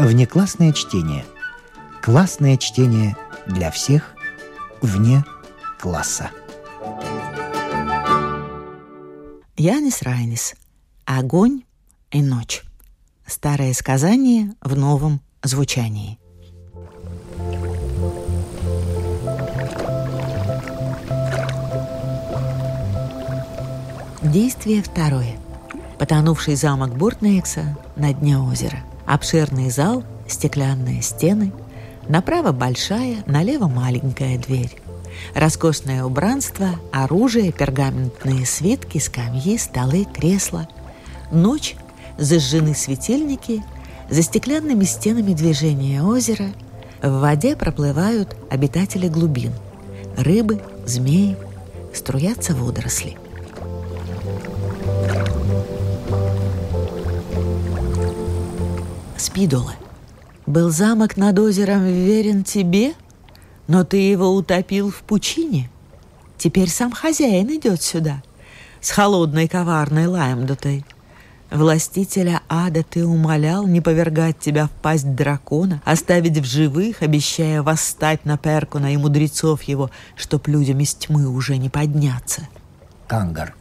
Внеклассное чтение. Классное чтение для всех вне класса. Янис Райнис. Огонь и ночь. Старое сказание в новом звучании. Действие второе. Потонувший замок Буртнекса на дне озера. Обширный зал, стеклянные стены. Направо большая, налево маленькая дверь. Роскошное убранство, оружие, пергаментные свитки, скамьи, столы, кресла. Ночь, зажжены светильники, за стеклянными стенами движения озера в воде проплывают обитатели глубин. Рыбы, змеи, струятся водоросли. Спидола. Был замок над озером верен тебе, но ты его утопил в пучине. Теперь сам хозяин идет сюда с холодной коварной лаймдотой. Властителя ада ты умолял не повергать тебя в пасть дракона, оставить в живых, обещая восстать на Перкуна и мудрецов его, чтоб людям из тьмы уже не подняться. Кангар,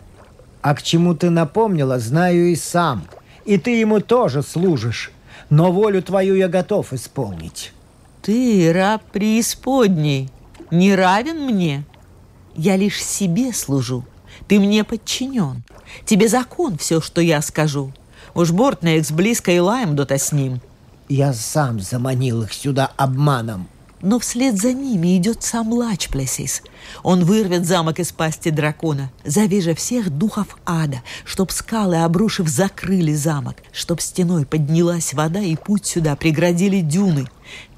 а к чему ты напомнила, знаю и сам. И ты ему тоже служишь но волю твою я готов исполнить. Ты, раб преисподней, не равен мне. Я лишь себе служу. Ты мне подчинен. Тебе закон все, что я скажу. Уж Бортнекс близко и лаем дота с ним. Я сам заманил их сюда обманом но вслед за ними идет сам Лачплесис. Он вырвет замок из пасти дракона, завижа всех духов ада, чтоб скалы, обрушив, закрыли замок, чтоб стеной поднялась вода и путь сюда преградили дюны.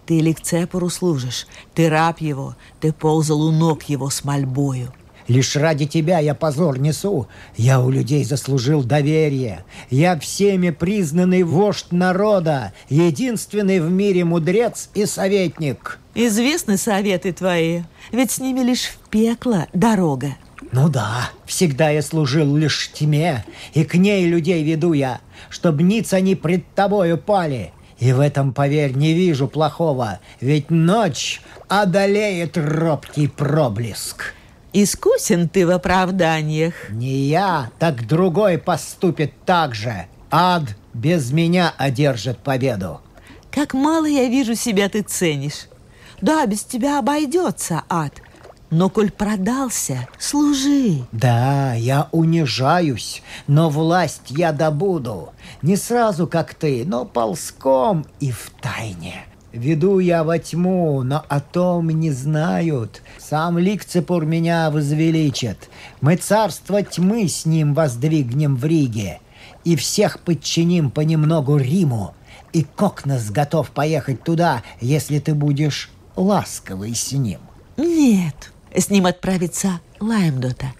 Ты Ликцепору служишь, ты раб его, ты ползал у ног его с мольбою. Лишь ради тебя я позор несу. Я у людей заслужил доверие. Я всеми признанный вождь народа, единственный в мире мудрец и советник. Известны советы твои, ведь с ними лишь в пекло дорога. Ну да, всегда я служил лишь тьме, и к ней людей веду я, чтоб ниц они пред тобою пали. И в этом, поверь, не вижу плохого, ведь ночь одолеет робкий проблеск. Искусен ты в оправданиях. Не я, так другой поступит так же. Ад без меня одержит победу. Как мало я вижу себя ты ценишь. Да, без тебя обойдется ад. Но коль продался, служи. Да, я унижаюсь, но власть я добуду. Не сразу, как ты, но ползком и в тайне. Веду я во тьму, но о том не знают. Сам Ликцепур меня возвеличит. Мы царство тьмы с ним воздвигнем в Риге. И всех подчиним понемногу Риму. И Кокнес готов поехать туда, если ты будешь ласковый с ним. Нет, с ним отправится Лаймдота.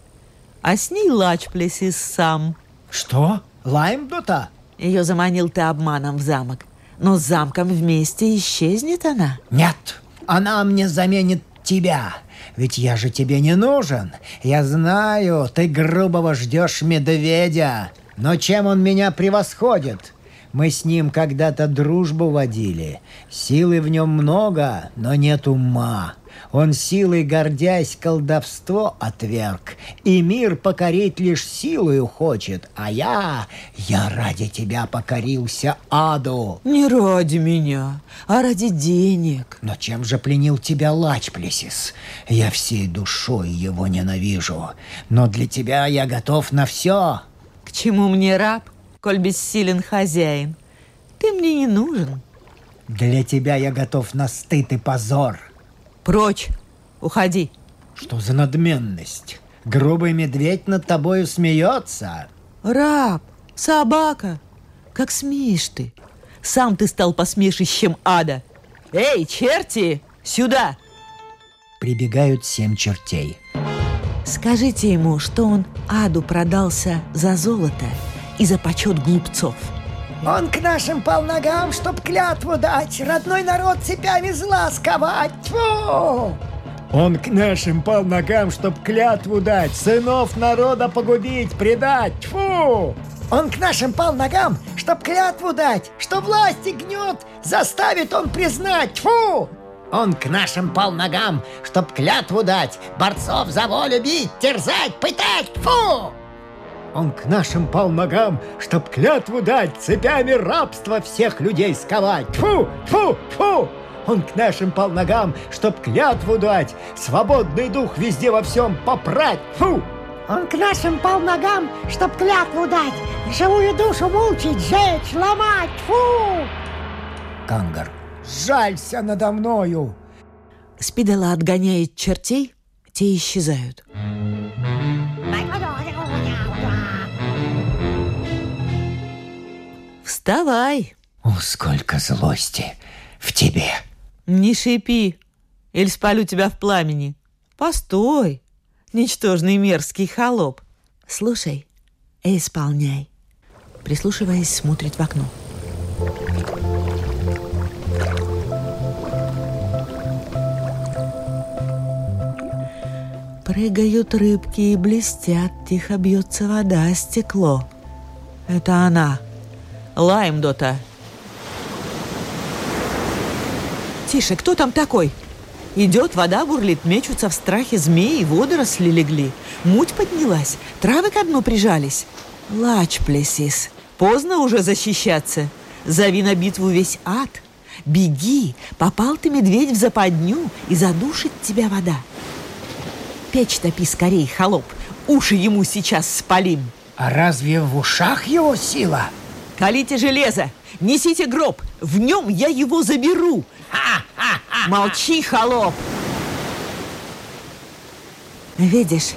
А с ней Лачплесис сам. Что? Лаймдота? Ее заманил ты обманом в замок. Но с замком вместе исчезнет она. Нет, она мне заменит тебя. Ведь я же тебе не нужен. Я знаю, ты грубого ждешь медведя. Но чем он меня превосходит? Мы с ним когда-то дружбу водили. Силы в нем много, но нет ума. Он силой гордясь колдовство отверг, И мир покорить лишь силою хочет, А я, я ради тебя покорился аду. Не ради меня, а ради денег. Но чем же пленил тебя Лачплесис? Я всей душой его ненавижу, Но для тебя я готов на все. К чему мне раб? коль бессилен хозяин. Ты мне не нужен. Для тебя я готов на стыд и позор. Прочь, уходи. Что за надменность? Грубый медведь над тобою смеется. Раб, собака, как смеешь ты? Сам ты стал посмешищем ада. Эй, черти, сюда! Прибегают семь чертей. Скажите ему, что он аду продался за золото и за почет глупцов. Он к нашим пал ногам, чтоб клятву дать, родной народ цепями зла сковать. Тьфу! Он к нашим пал ногам, чтоб клятву дать, сынов народа погубить, предать. Тьфу! Он к нашим пал ногам, чтоб клятву дать, что власти гнет, заставит он признать. Фу! Он к нашим пал ногам, чтоб клятву дать, борцов за волю бить, терзать, пытать. Фу! Он к нашим пал ногам, чтоб клятву дать, цепями рабства всех людей сковать. Фу, фу, фу! Он к нашим пал ногам, чтоб клятву дать, свободный дух везде во всем попрать. Фу! Он к нашим пал ногам, чтоб клятву дать, живую душу мучить, жечь, ломать. Фу! Кангар, жалься надо мною. Спидела отгоняет чертей, те исчезают. Вставай! О, сколько злости в тебе! Не шипи, или спалю тебя в пламени. Постой, ничтожный мерзкий холоп. Слушай и исполняй. Прислушиваясь, смотрит в окно. Прыгают рыбки и блестят, тихо бьется вода о стекло. Это она, Лаймдота. Тише, кто там такой? Идет, вода бурлит, мечутся в страхе змеи, водоросли легли. Муть поднялась, травы ко дну прижались. Лач, плесис, поздно уже защищаться. Зови на битву весь ад. Беги, попал ты, медведь, в западню, и задушит тебя вода. Печь топи скорей, холоп, уши ему сейчас спалим. А разве в ушах его сила? Калите железо, несите гроб, в нем я его заберу. Молчи, холоп! Видишь,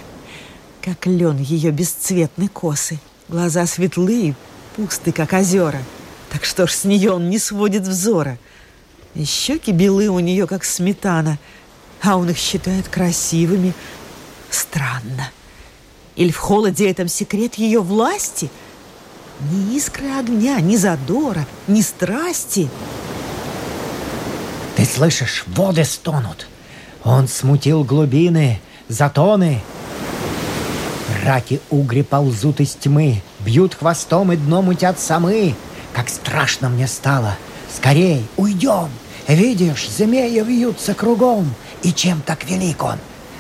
как лен ее бесцветны косы. Глаза светлые, пусты, как озера. Так что ж с нее он не сводит взора. И щеки белые у нее, как сметана, а он их считает красивыми. Странно. Или в холоде этом секрет ее власти? Ни искры огня, ни задора, ни страсти — ты слышишь, воды стонут. Он смутил глубины, затоны. Раки угри ползут из тьмы, бьют хвостом и дном утят самы. Как страшно мне стало. Скорей, уйдем. Видишь, змеи вьются кругом. И чем так велик он?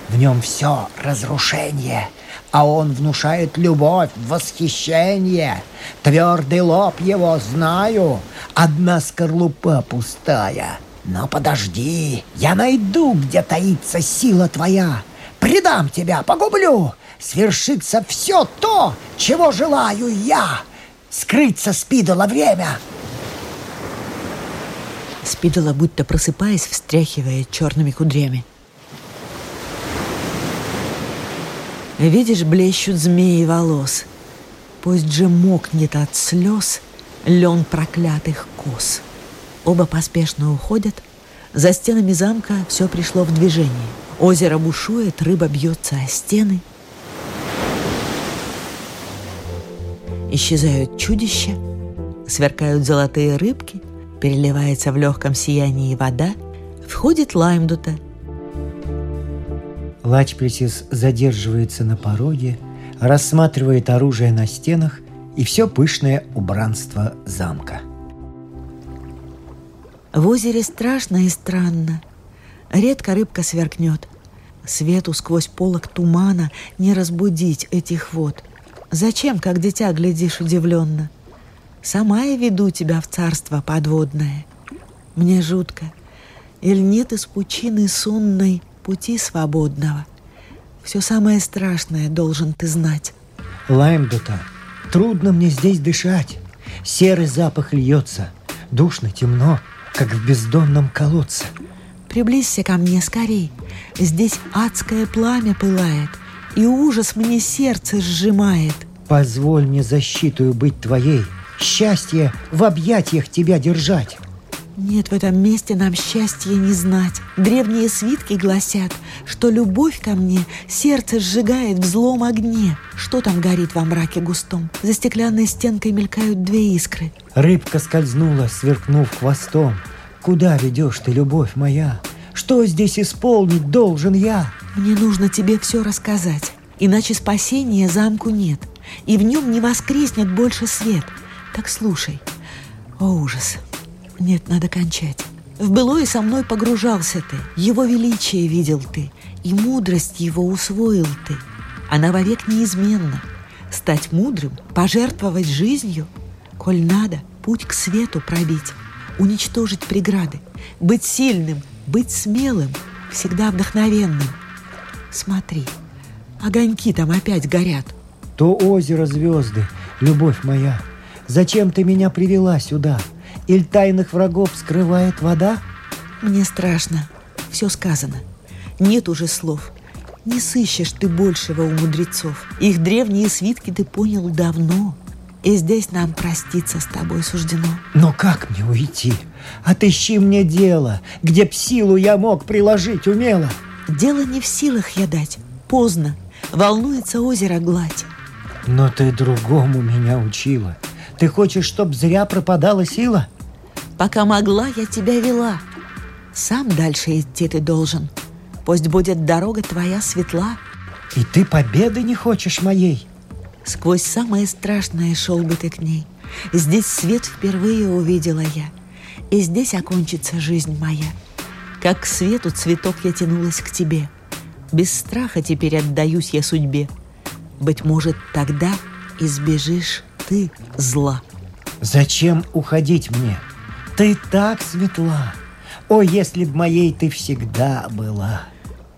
В нем все разрушение, а он внушает любовь, восхищение. Твердый лоб его знаю, одна скорлупа пустая — но подожди, я найду, где таится сила твоя. Предам тебя, погублю. Свершится все то, чего желаю я. Скрыться спидало время. Спидала, будто просыпаясь, встряхивая черными кудрями. Видишь, блещут змеи волос. Пусть же мокнет от слез лен проклятых кос. Оба поспешно уходят. За стенами замка все пришло в движение. Озеро бушует, рыба бьется о стены. Исчезают чудища, сверкают золотые рыбки, переливается в легком сиянии вода. Входит Лаймдута. Лачплесис задерживается на пороге, рассматривает оружие на стенах и все пышное убранство замка – в озере страшно и странно. Редко рыбка сверкнет. Свету сквозь полок тумана не разбудить этих вод. Зачем, как дитя, глядишь удивленно? Сама я веду тебя в царство подводное. Мне жутко. Или нет из пучины сонной пути свободного? Все самое страшное должен ты знать. Лаймдута, трудно мне здесь дышать. Серый запах льется. Душно, темно как в бездонном колодце. Приблизься ко мне скорей. Здесь адское пламя пылает, и ужас мне сердце сжимает. Позволь мне защитую быть твоей, счастье в объятиях тебя держать. Нет в этом месте нам счастья не знать. Древние свитки гласят, что любовь ко мне сердце сжигает в злом огне. Что там горит во мраке густом? За стеклянной стенкой мелькают две искры. Рыбка скользнула, сверкнув хвостом. Куда ведешь ты, любовь моя? Что здесь исполнить должен я? Мне нужно тебе все рассказать, иначе спасения замку нет. и в нем не воскреснет больше свет. Так слушай. О, ужас. Нет, надо кончать. В былое со мной погружался ты, его величие видел ты, и мудрость его усвоил ты. Она вовек неизменна. Стать мудрым, пожертвовать жизнью, коль надо, путь к свету пробить, уничтожить преграды, быть сильным, быть смелым, всегда вдохновенным. Смотри, огоньки там опять горят. То озеро звезды, любовь моя, зачем ты меня привела сюда? Иль тайных врагов скрывает вода? Мне страшно. Все сказано. Нет уже слов. Не сыщешь ты большего у мудрецов. Их древние свитки ты понял давно. И здесь нам проститься с тобой суждено. Но как мне уйти? Отыщи мне дело, где б силу я мог приложить умело. Дело не в силах я дать. Поздно. Волнуется озеро гладь. Но ты другому меня учила. Ты хочешь, чтоб зря пропадала сила? Пока могла, я тебя вела. Сам дальше идти ты должен. Пусть будет дорога твоя светла. И ты победы не хочешь моей? Сквозь самое страшное шел бы ты к ней. Здесь свет впервые увидела я. И здесь окончится жизнь моя. Как к свету цветок я тянулась к тебе. Без страха теперь отдаюсь я судьбе. Быть может, тогда избежишь ты зла. Зачем уходить мне? Ты так светла. О, если б моей ты всегда была.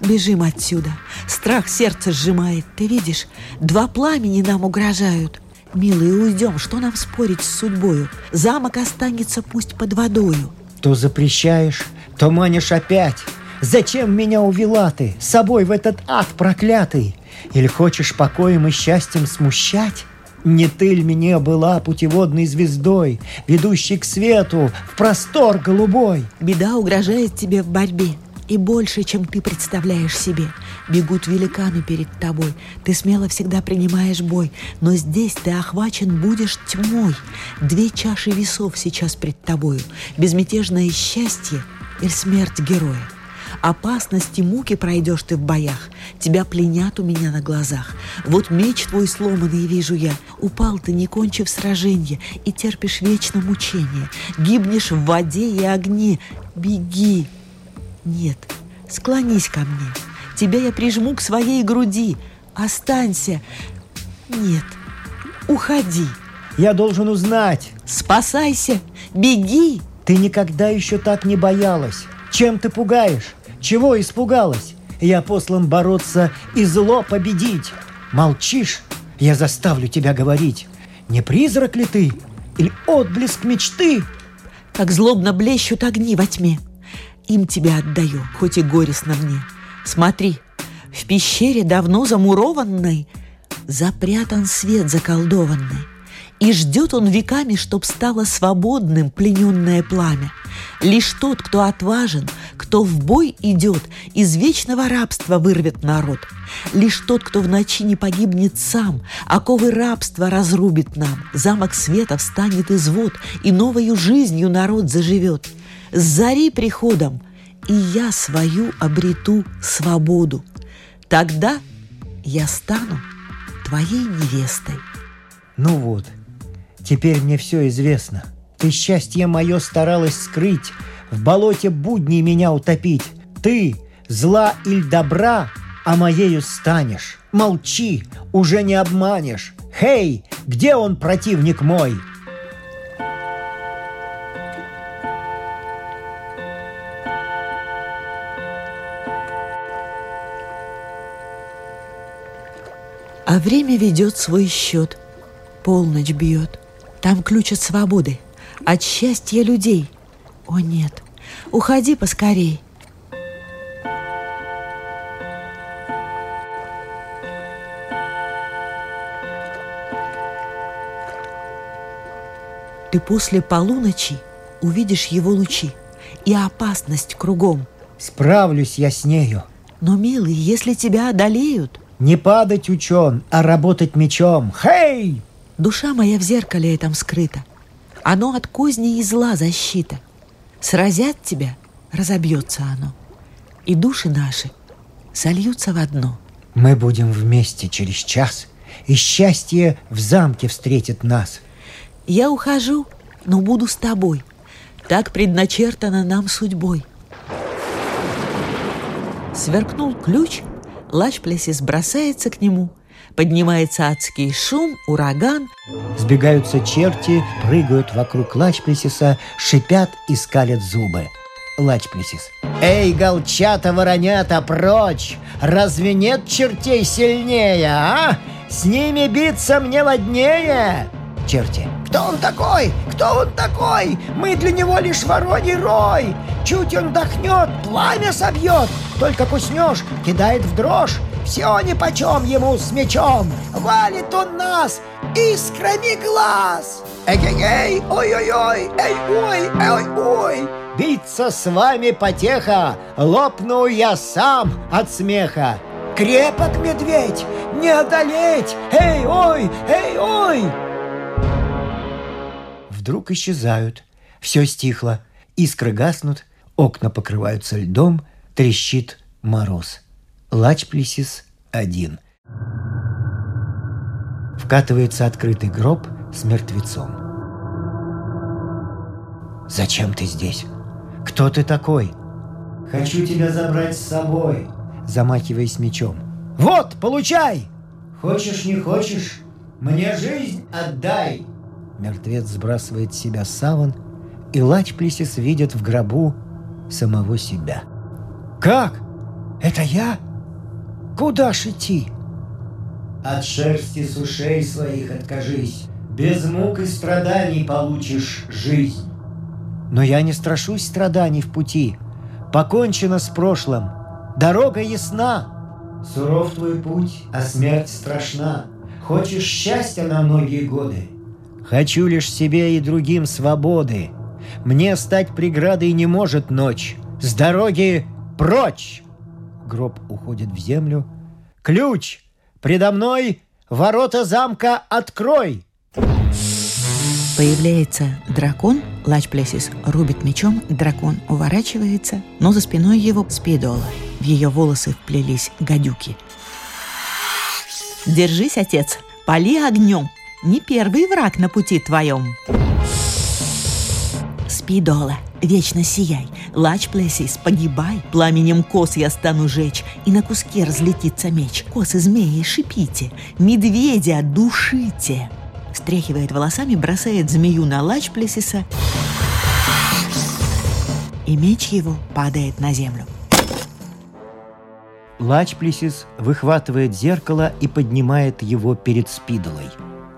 Бежим отсюда. Страх сердце сжимает. Ты видишь, два пламени нам угрожают. Милые, уйдем. Что нам спорить с судьбою? Замок останется пусть под водою. То запрещаешь, то манишь опять. Зачем меня увела ты с собой в этот ад проклятый? Или хочешь покоем и счастьем смущать? Не ты ль мне была путеводной звездой, ведущей к свету в простор голубой? Беда угрожает тебе в борьбе. И больше, чем ты представляешь себе. Бегут великаны перед тобой. Ты смело всегда принимаешь бой. Но здесь ты охвачен будешь тьмой. Две чаши весов сейчас пред тобою. Безмятежное счастье или смерть героя. Опасности муки пройдешь ты в боях. Тебя пленят у меня на глазах. Вот меч твой сломанный вижу я. Упал ты, не кончив сражение, и терпишь вечно мучение. Гибнешь в воде и огне. Беги, нет, склонись ко мне. Тебя я прижму к своей груди. Останься. Нет, уходи. Я должен узнать. Спасайся, беги. Ты никогда еще так не боялась. Чем ты пугаешь? Чего испугалась? Я послан бороться и зло победить. Молчишь? Я заставлю тебя говорить. Не призрак ли ты? Или отблеск мечты? Как злобно блещут огни во тьме. Им тебя отдаю, хоть и горестно мне. Смотри, в пещере давно замурованной Запрятан свет заколдованный. И ждет он веками, чтоб стало свободным плененное пламя. Лишь тот, кто отважен, кто в бой идет, из вечного рабства вырвет народ. Лишь тот, кто в ночи не погибнет сам, оковы рабства разрубит нам. Замок света встанет из вод, и новою жизнью народ заживет с зари приходом, и я свою обрету свободу. Тогда я стану твоей невестой. Ну вот, теперь мне все известно. Ты счастье мое старалась скрыть, в болоте будней меня утопить. Ты зла или добра, а моею станешь. Молчи, уже не обманешь. Хей, где он, противник мой?» А время ведет свой счет. Полночь бьет. Там ключ от свободы, от счастья людей. О нет, уходи поскорей. Ты после полуночи увидишь его лучи и опасность кругом. Справлюсь я с нею. Но, милый, если тебя одолеют, не падать учен, а работать мечом. Хей! Душа моя в зеркале этом скрыта. Оно от козни и зла защита. Сразят тебя, разобьется оно. И души наши сольются в одно. Мы будем вместе через час, и счастье в замке встретит нас. Я ухожу, но буду с тобой. Так предначертано нам судьбой. Сверкнул ключ, Лачплесис бросается к нему, поднимается адский шум, ураган. Сбегаются черти, прыгают вокруг Лачплесиса, шипят и скалят зубы. Лачплесис. «Эй, голчата-воронята, прочь! Разве нет чертей сильнее, а? С ними биться мне ладнее!» Черти. Кто он такой? Кто он такой? Мы для него лишь вороний рой. Чуть он дохнет, пламя собьет. Только куснешь, кидает в дрожь. Все нипочем ему с мечом. Валит он нас искрами глаз. Эй-эй-эй, ой-ой-ой, эй-ой, эй-ой. Биться с вами потеха, лопну я сам от смеха. Крепок медведь, не одолеть, эй-ой, эй-ой. Вдруг исчезают, все стихло, искры гаснут, окна покрываются льдом, трещит мороз. Лачплесис один. Вкатывается открытый гроб с мертвецом. «Зачем ты здесь? Кто ты такой?» «Хочу тебя забрать с собой», замахиваясь мечом. «Вот, получай!» «Хочешь, не хочешь, мне жизнь отдай!» Мертвец сбрасывает с себя саван, и Лачплесис видит в гробу самого себя. «Как? Это я? Куда ж идти?» «От шерсти с ушей своих откажись, без мук и страданий получишь жизнь». «Но я не страшусь страданий в пути. Покончено с прошлым. Дорога ясна». «Суров твой путь, а смерть страшна. Хочешь счастья на многие годы?» Хочу лишь себе и другим свободы. Мне стать преградой не может ночь. С дороги прочь!» Гроб уходит в землю. «Ключ! Предо мной ворота замка открой!» Появляется дракон, Лачплесис рубит мечом, дракон уворачивается, но за спиной его спидола. В ее волосы вплелись гадюки. «Держись, отец, пали огнем!» не первый враг на пути твоем. Спидола, вечно сияй, лач плесис, погибай, пламенем кос я стану жечь, и на куски разлетится меч. Косы змеи шипите, медведя душите. Стряхивает волосами, бросает змею на лач плесиса, и меч его падает на землю. Лачплесис выхватывает зеркало и поднимает его перед Спидолой –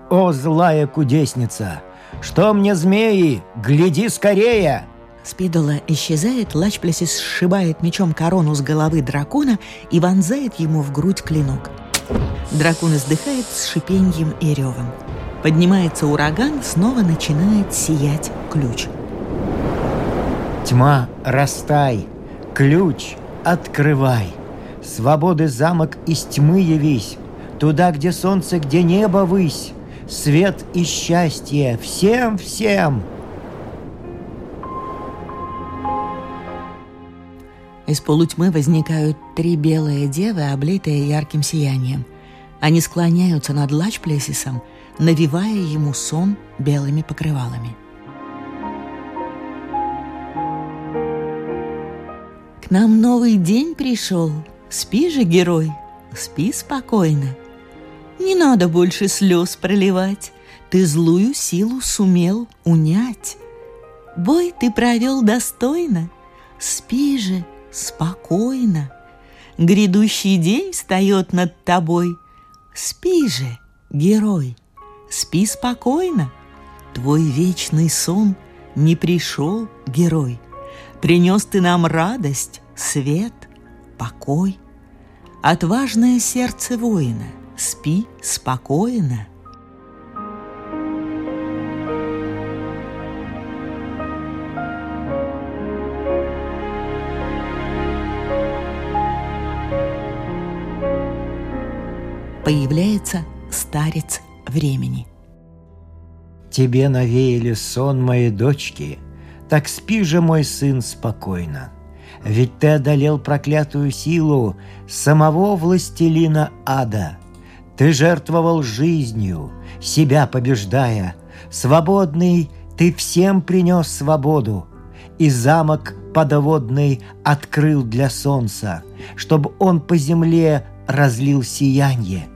«О, злая кудесница! Что мне, змеи? Гляди скорее!» Спидола исчезает, Лачплесис сшибает мечом корону с головы дракона и вонзает ему в грудь клинок. Дракон издыхает с шипеньем и ревом. Поднимается ураган, снова начинает сиять ключ. Тьма, растай, ключ, открывай. Свободы замок из тьмы явись, Туда, где солнце, где небо высь свет и счастье всем-всем!» Из полутьмы возникают три белые девы, облитые ярким сиянием. Они склоняются над Лачплесисом, навивая ему сон белыми покрывалами. К нам новый день пришел. Спи же, герой, спи спокойно. Не надо больше слез проливать, Ты злую силу сумел унять. Бой ты провел достойно, Спи же спокойно. Грядущий день встает над тобой. Спи же, герой, спи спокойно. Твой вечный сон не пришел, герой. Принес ты нам радость, свет, покой. Отважное сердце воина — спи спокойно. Появляется старец времени. Тебе навеяли сон моей дочки, так спи же, мой сын, спокойно. Ведь ты одолел проклятую силу самого властелина ада — Ты жертвовал жизнью, себя побеждая. Свободный ты всем принес свободу. И замок подводный открыл для солнца, Чтобы он по земле разлил сияние.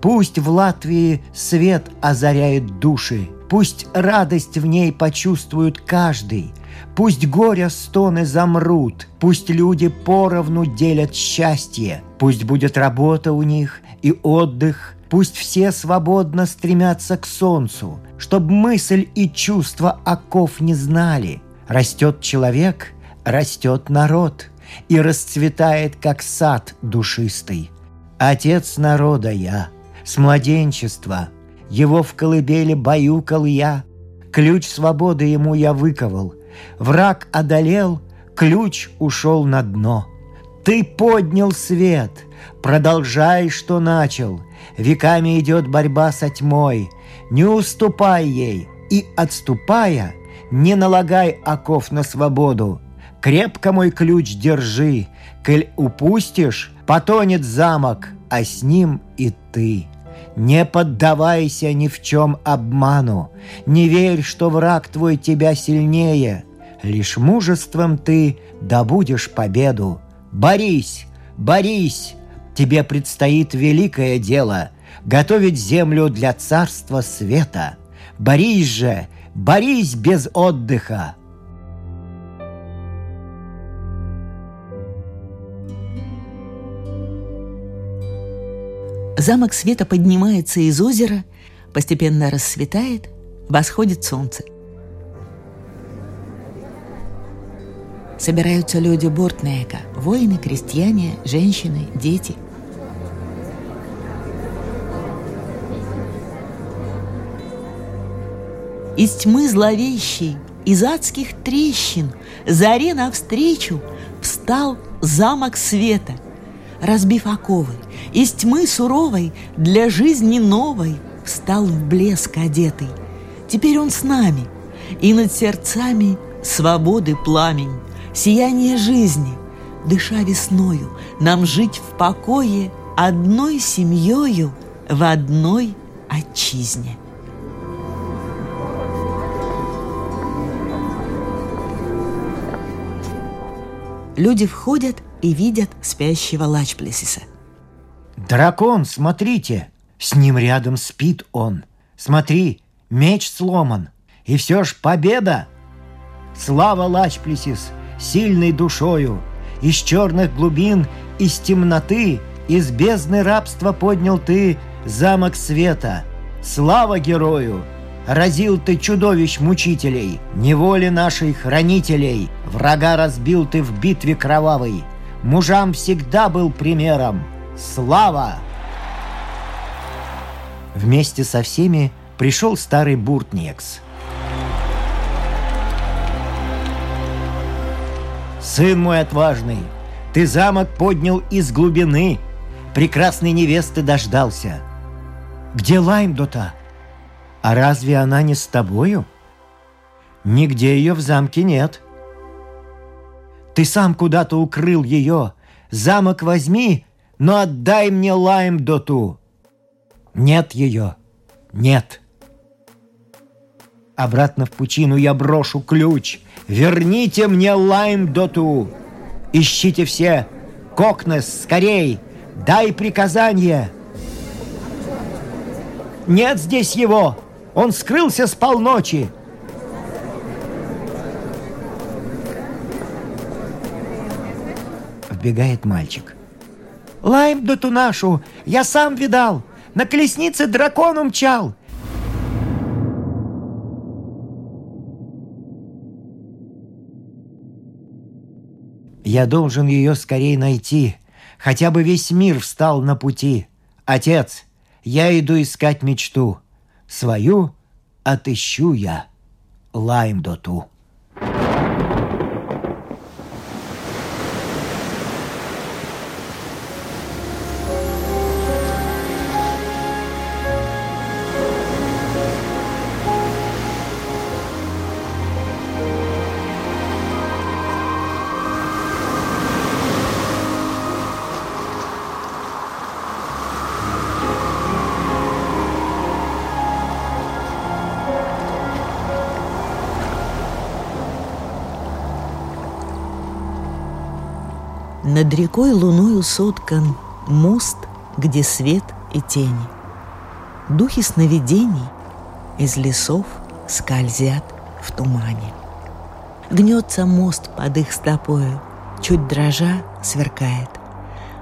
Пусть в Латвии свет озаряет души, Пусть радость в ней почувствует каждый, Пусть горя стоны замрут, Пусть люди поровну делят счастье, Пусть будет работа у них и отдых, Пусть все свободно стремятся к солнцу, Чтоб мысль и чувства оков не знали. Растет человек, растет народ, И расцветает, как сад душистый. Отец народа я, с младенчества, Его в колыбели баюкал я, Ключ свободы ему я выковал, Враг одолел, ключ ушел на дно. Ты поднял свет, продолжай, что начал. Веками идет борьба со тьмой. Не уступай ей и, отступая, не налагай оков на свободу. Крепко мой ключ держи, коль упустишь, потонет замок, а с ним и ты. Не поддавайся ни в чем обману, не верь, что враг твой тебя сильнее. Лишь мужеством ты добудешь победу. Борись, борись, тебе предстоит великое дело — готовить землю для царства света. Борись же, борись без отдыха, Замок света поднимается из озера, постепенно рассветает, восходит солнце. Собираются люди Бортнека, воины, крестьяне, женщины, дети. Из тьмы зловещей, из адских трещин, заре навстречу встал замок света, разбив оковы – из тьмы суровой для жизни новой Встал в блеск одетый. Теперь он с нами, и над сердцами свободы пламень, Сияние жизни, дыша весною, Нам жить в покое одной семьёю В одной отчизне. Люди входят и видят спящего Лачплесиса. «Дракон, смотрите! С ним рядом спит он. Смотри, меч сломан. И все ж победа! Слава Лачплесис, сильной душою! Из черных глубин, из темноты, из бездны рабства поднял ты замок света. Слава герою! Разил ты чудовищ-мучителей, неволи нашей хранителей, Врага разбил ты в битве кровавой, Мужам всегда был примером, Слава! Вместе со всеми пришел старый Буртнекс. «Сын мой отважный, ты замок поднял из глубины, прекрасной невесты дождался. Где Лаймдота? А разве она не с тобою? Нигде ее в замке нет. Ты сам куда-то укрыл ее. Замок возьми но отдай мне Лайм-доту. Нет ее, нет. Обратно в пучину я брошу ключ. Верните мне Лайм-доту. Ищите все. Кокнес, скорей, дай приказание. Нет здесь его. Он скрылся с полночи. Вбегает мальчик. Лайм да нашу! Я сам видал! На колеснице дракон умчал!» Я должен ее скорее найти. Хотя бы весь мир встал на пути. Отец, я иду искать мечту. Свою отыщу я. Лаймдоту. Над рекой луною соткан мост, где свет и тени. Духи сновидений из лесов скользят в тумане. Гнется мост под их стопою, чуть дрожа сверкает.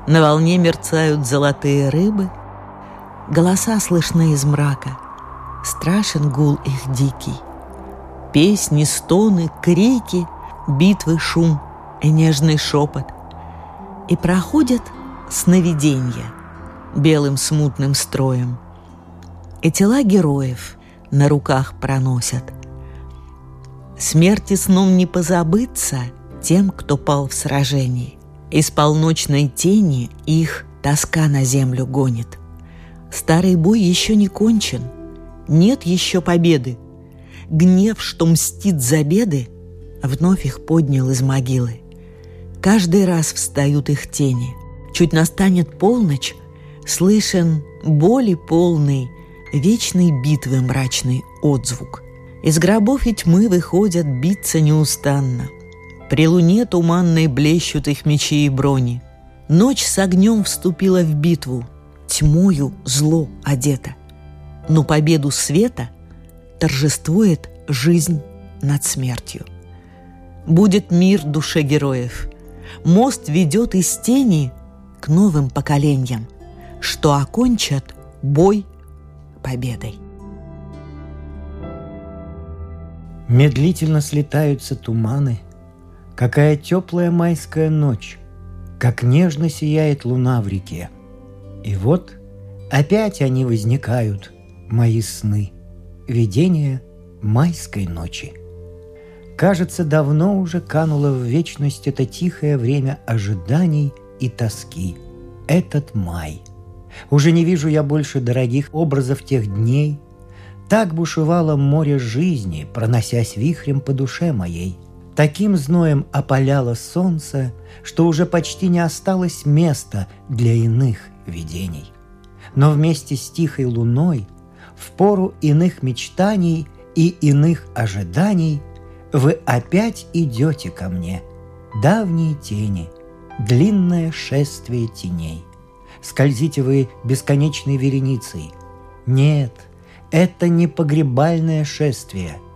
На волне мерцают золотые рыбы, голоса слышны из мрака, страшен гул их дикий. Песни, стоны, крики, битвы, шум и нежный шепот. И проходят сновидения белым смутным строем. И тела героев на руках проносят. Смерти сном не позабыться тем, кто пал в сражении. Из полночной тени их тоска на землю гонит. Старый бой еще не кончен, нет еще победы. Гнев, что мстит за беды, вновь их поднял из могилы. Каждый раз встают их тени. Чуть настанет полночь, слышен боли полный, вечной битвы мрачный отзвук. Из гробов и тьмы выходят биться неустанно. При луне туманной блещут их мечи и брони. Ночь с огнем вступила в битву, тьмою зло одета. Но победу света торжествует жизнь над смертью. Будет мир душе героев. Мост ведет из тени к новым поколениям, что окончат бой победой. Медлительно слетаются туманы – Какая теплая майская ночь, как нежно сияет луна в реке. И вот опять они возникают, мои сны, видения майской ночи. Кажется, давно уже кануло в вечность это тихое время ожиданий и тоски. Этот май. Уже не вижу я больше дорогих образов тех дней. Так бушевало море жизни, проносясь вихрем по душе моей – Таким зноем опаляло солнце, что уже почти не осталось места для иных видений. Но вместе с тихой луной, в пору иных мечтаний и иных ожиданий, вы опять идете ко мне, давние тени, длинное шествие теней. Скользите вы бесконечной вереницей. Нет, это не погребальное шествие –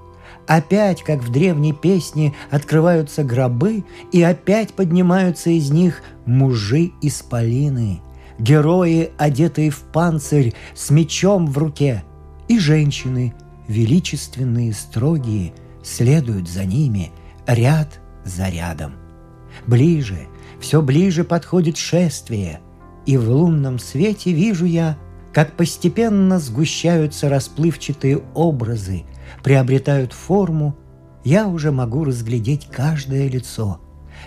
Опять, как в древней песне, открываются гробы, и опять поднимаются из них мужи-исполины, герои, одетые в панцирь, с мечом в руке, и женщины, величественные, строгие, следуют за ними ряд за рядом. Ближе, все ближе подходит шествие, и в лунном свете вижу я, как постепенно сгущаются расплывчатые образы, приобретают форму, я уже могу разглядеть каждое лицо.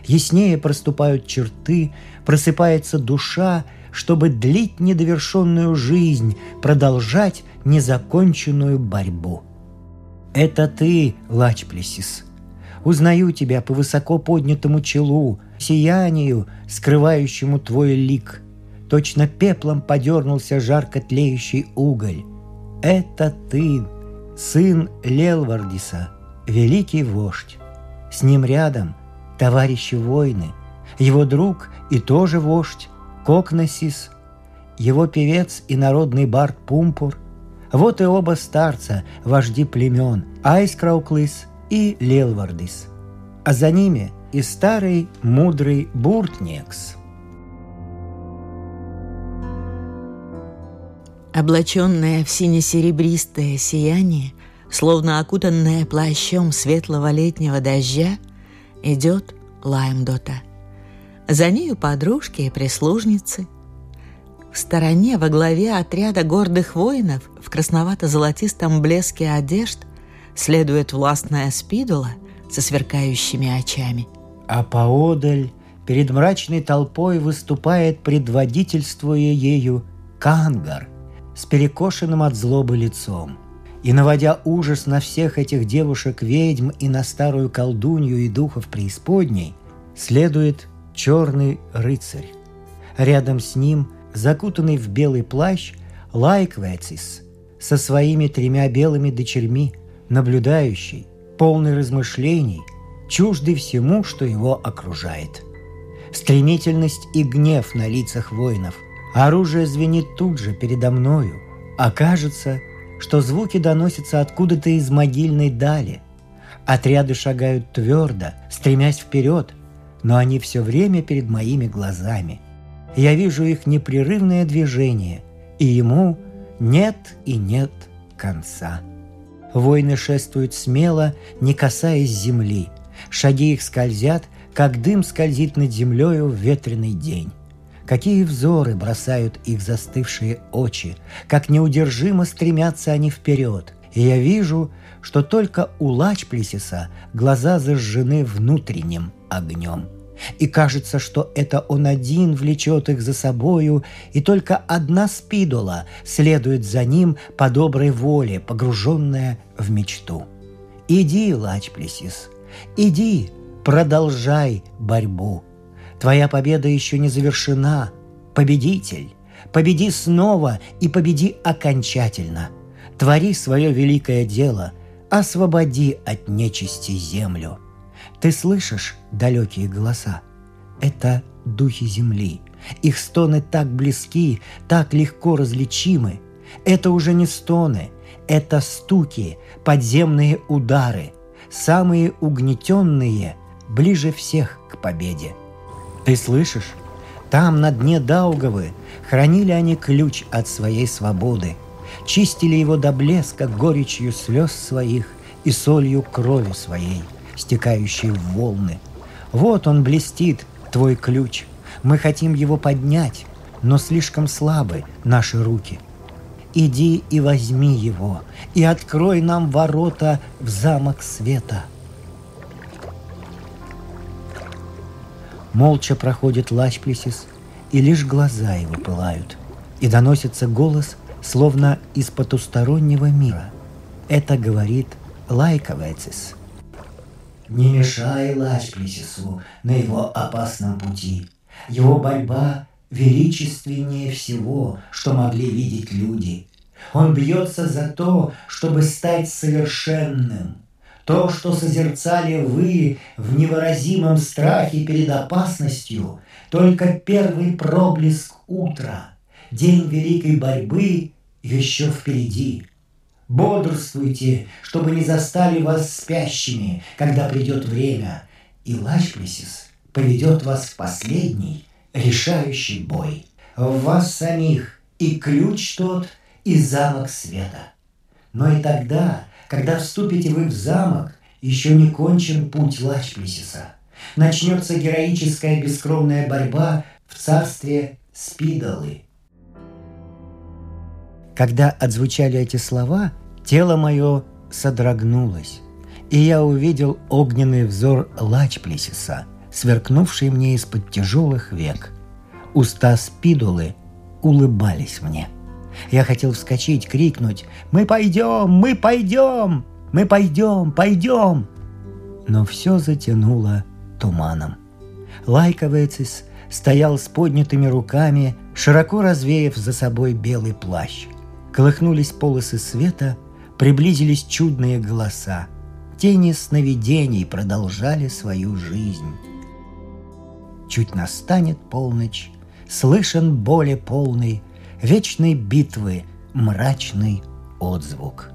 Яснее проступают черты, просыпается душа, чтобы длить недовершенную жизнь, продолжать незаконченную борьбу. Это ты, Лачплесис. Узнаю тебя по высоко поднятому челу, сиянию, скрывающему твой лик. Точно пеплом подернулся жарко тлеющий уголь. Это ты, сын Лелвардиса, великий вождь. С ним рядом товарищи войны, его друг и тоже вождь Кокносис, его певец и народный бард Пумпур. Вот и оба старца, вожди племен Айскрауклыс и Лелвардис. А за ними и старый мудрый Буртнекс – облаченная в сине-серебристое сияние, словно окутанная плащом светлого летнего дождя, идет Лаймдота. За нею подружки и прислужницы. В стороне во главе отряда гордых воинов в красновато-золотистом блеске одежд следует властная спидула со сверкающими очами. А поодаль перед мрачной толпой выступает, предводительствуя ею, Кангар – с перекошенным от злобы лицом. И наводя ужас на всех этих девушек-ведьм и на старую колдунью и духов преисподней, следует черный рыцарь. Рядом с ним, закутанный в белый плащ, Лайквецис со своими тремя белыми дочерьми, наблюдающий, полный размышлений, чуждый всему, что его окружает. стремительность и гнев на лицах воинов. Оружие звенит тут же передо мною, а кажется, что звуки доносятся откуда-то из могильной дали. Отряды шагают твердо, стремясь вперед, но они все время перед моими глазами. Я вижу их непрерывное движение, и ему нет и нет конца. Воины шествуют смело, не касаясь земли. Шаги их скользят, как дым скользит над землею в ветреный день. Какие взоры бросают их застывшие очи, как неудержимо стремятся они вперед. И я вижу, что только у Лачплесиса глаза зажжены внутренним огнем. И кажется, что это он один влечет их за собою, и только одна спидола следует за ним по доброй воле, погруженная в мечту. Иди, Лачплесис, иди, продолжай борьбу – Твоя победа еще не завершена. Победитель, победи снова и победи окончательно. Твори свое великое дело, освободи от нечисти землю. Ты слышишь далекие голоса? Это духи земли. Их стоны так близки, так легко различимы. Это уже не стоны, это стуки, подземные удары, самые угнетенные, ближе всех к победе – ты слышишь? Там, на дне Даугавы, хранили они ключ от своей свободы, чистили его до блеска горечью слез своих и солью крови своей, стекающей в волны. Вот он блестит, твой ключ. Мы хотим его поднять, но слишком слабы наши руки. Иди и возьми его, и открой нам ворота в замок света – Молча проходит Лачплесис, и лишь глаза его пылают. И доносится голос, словно из потустороннего мира. Это говорит Лайковецис. Не мешай Лачплесису на его опасном пути. Его борьба величественнее всего, что могли видеть люди. Он бьется за то, чтобы стать совершенным – то, что созерцали вы в невыразимом страхе перед опасностью, только первый проблеск утра, день великой борьбы еще впереди. Бодрствуйте, чтобы не застали вас спящими, когда придет время, и Лачплесис поведет вас в последний, решающий бой. В вас самих и ключ тот, и замок света. Но и тогда когда вступите вы в замок, еще не кончен путь Лачплесиса. Начнется героическая бескровная борьба в царстве Спидолы. Когда отзвучали эти слова, тело мое содрогнулось, и я увидел огненный взор Лачплесиса, сверкнувший мне из-под тяжелых век. Уста Спидолы улыбались мне – я хотел вскочить, крикнуть «Мы пойдем! Мы пойдем! Мы пойдем! Пойдем!» Но все затянуло туманом. Лайковецис стоял с поднятыми руками, широко развеяв за собой белый плащ. Колыхнулись полосы света, приблизились чудные голоса. Тени сновидений продолжали свою жизнь. Чуть настанет полночь, слышен боли полный – вечной битвы мрачный отзвук.